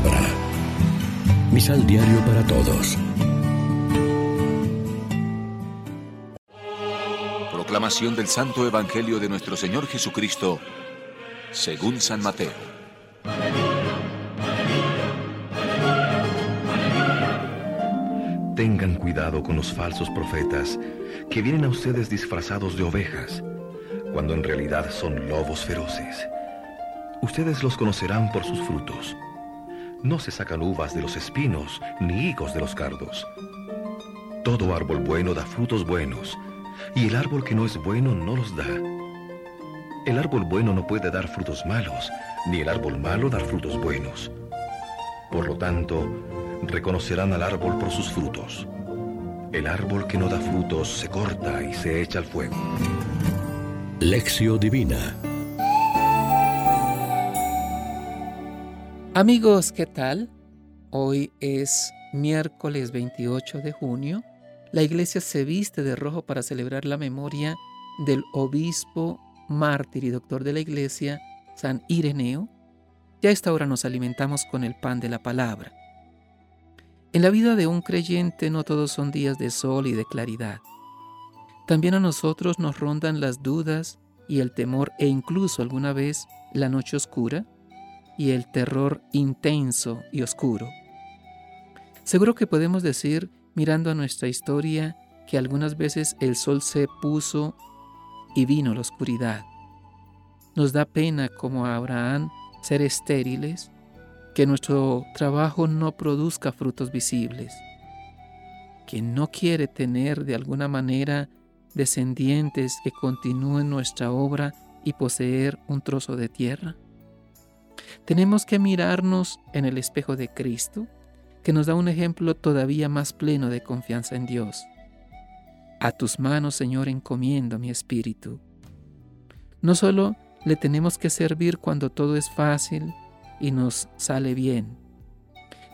palabra. Misal diario para todos. Proclamación del Santo Evangelio de nuestro Señor Jesucristo, según San Mateo. Tengan cuidado con los falsos profetas que vienen a ustedes disfrazados de ovejas, cuando en realidad son lobos feroces. Ustedes los conocerán por sus frutos. No se sacan uvas de los espinos, ni higos de los cardos. Todo árbol bueno da frutos buenos, y el árbol que no es bueno no los da. El árbol bueno no puede dar frutos malos, ni el árbol malo dar frutos buenos. Por lo tanto, reconocerán al árbol por sus frutos. El árbol que no da frutos se corta y se echa al fuego. Lección Divina Amigos, ¿qué tal? Hoy es miércoles 28 de junio. La iglesia se viste de rojo para celebrar la memoria del obispo, mártir y doctor de la iglesia, San Ireneo. Ya a esta hora nos alimentamos con el pan de la palabra. En la vida de un creyente no todos son días de sol y de claridad. También a nosotros nos rondan las dudas y el temor e incluso alguna vez la noche oscura y el terror intenso y oscuro. Seguro que podemos decir, mirando a nuestra historia, que algunas veces el sol se puso y vino la oscuridad. Nos da pena como a Abraham ser estériles que nuestro trabajo no produzca frutos visibles, que no quiere tener de alguna manera descendientes que continúen nuestra obra y poseer un trozo de tierra? Tenemos que mirarnos en el espejo de Cristo, que nos da un ejemplo todavía más pleno de confianza en Dios. A tus manos, Señor, encomiendo mi espíritu. No solo le tenemos que servir cuando todo es fácil, y nos sale bien.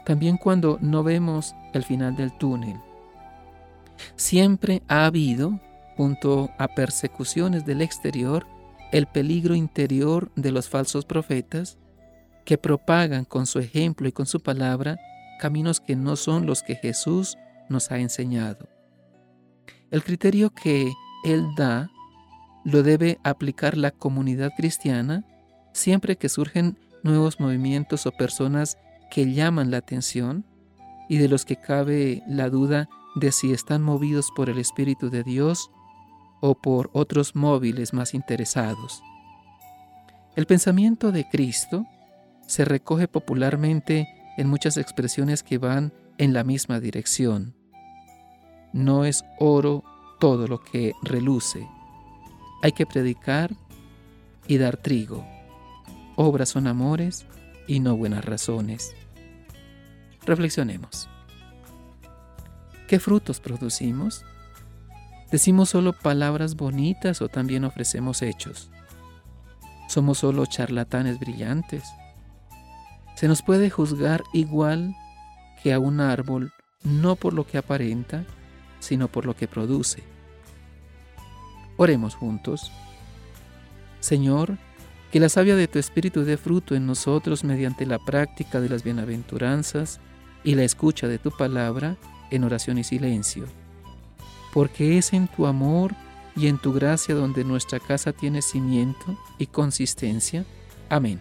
También cuando no vemos el final del túnel. Siempre ha habido, junto a persecuciones del exterior, el peligro interior de los falsos profetas que propagan con su ejemplo y con su palabra caminos que no son los que Jesús nos ha enseñado. El criterio que Él da lo debe aplicar la comunidad cristiana siempre que surgen nuevos movimientos o personas que llaman la atención y de los que cabe la duda de si están movidos por el Espíritu de Dios o por otros móviles más interesados. El pensamiento de Cristo se recoge popularmente en muchas expresiones que van en la misma dirección. No es oro todo lo que reluce. Hay que predicar y dar trigo. Obras son amores y no buenas razones. Reflexionemos. ¿Qué frutos producimos? ¿Decimos solo palabras bonitas o también ofrecemos hechos? ¿Somos solo charlatanes brillantes? Se nos puede juzgar igual que a un árbol no por lo que aparenta, sino por lo que produce. Oremos juntos. Señor, que la savia de tu Espíritu dé fruto en nosotros mediante la práctica de las bienaventuranzas y la escucha de tu palabra en oración y silencio. Porque es en tu amor y en tu gracia donde nuestra casa tiene cimiento y consistencia. Amén.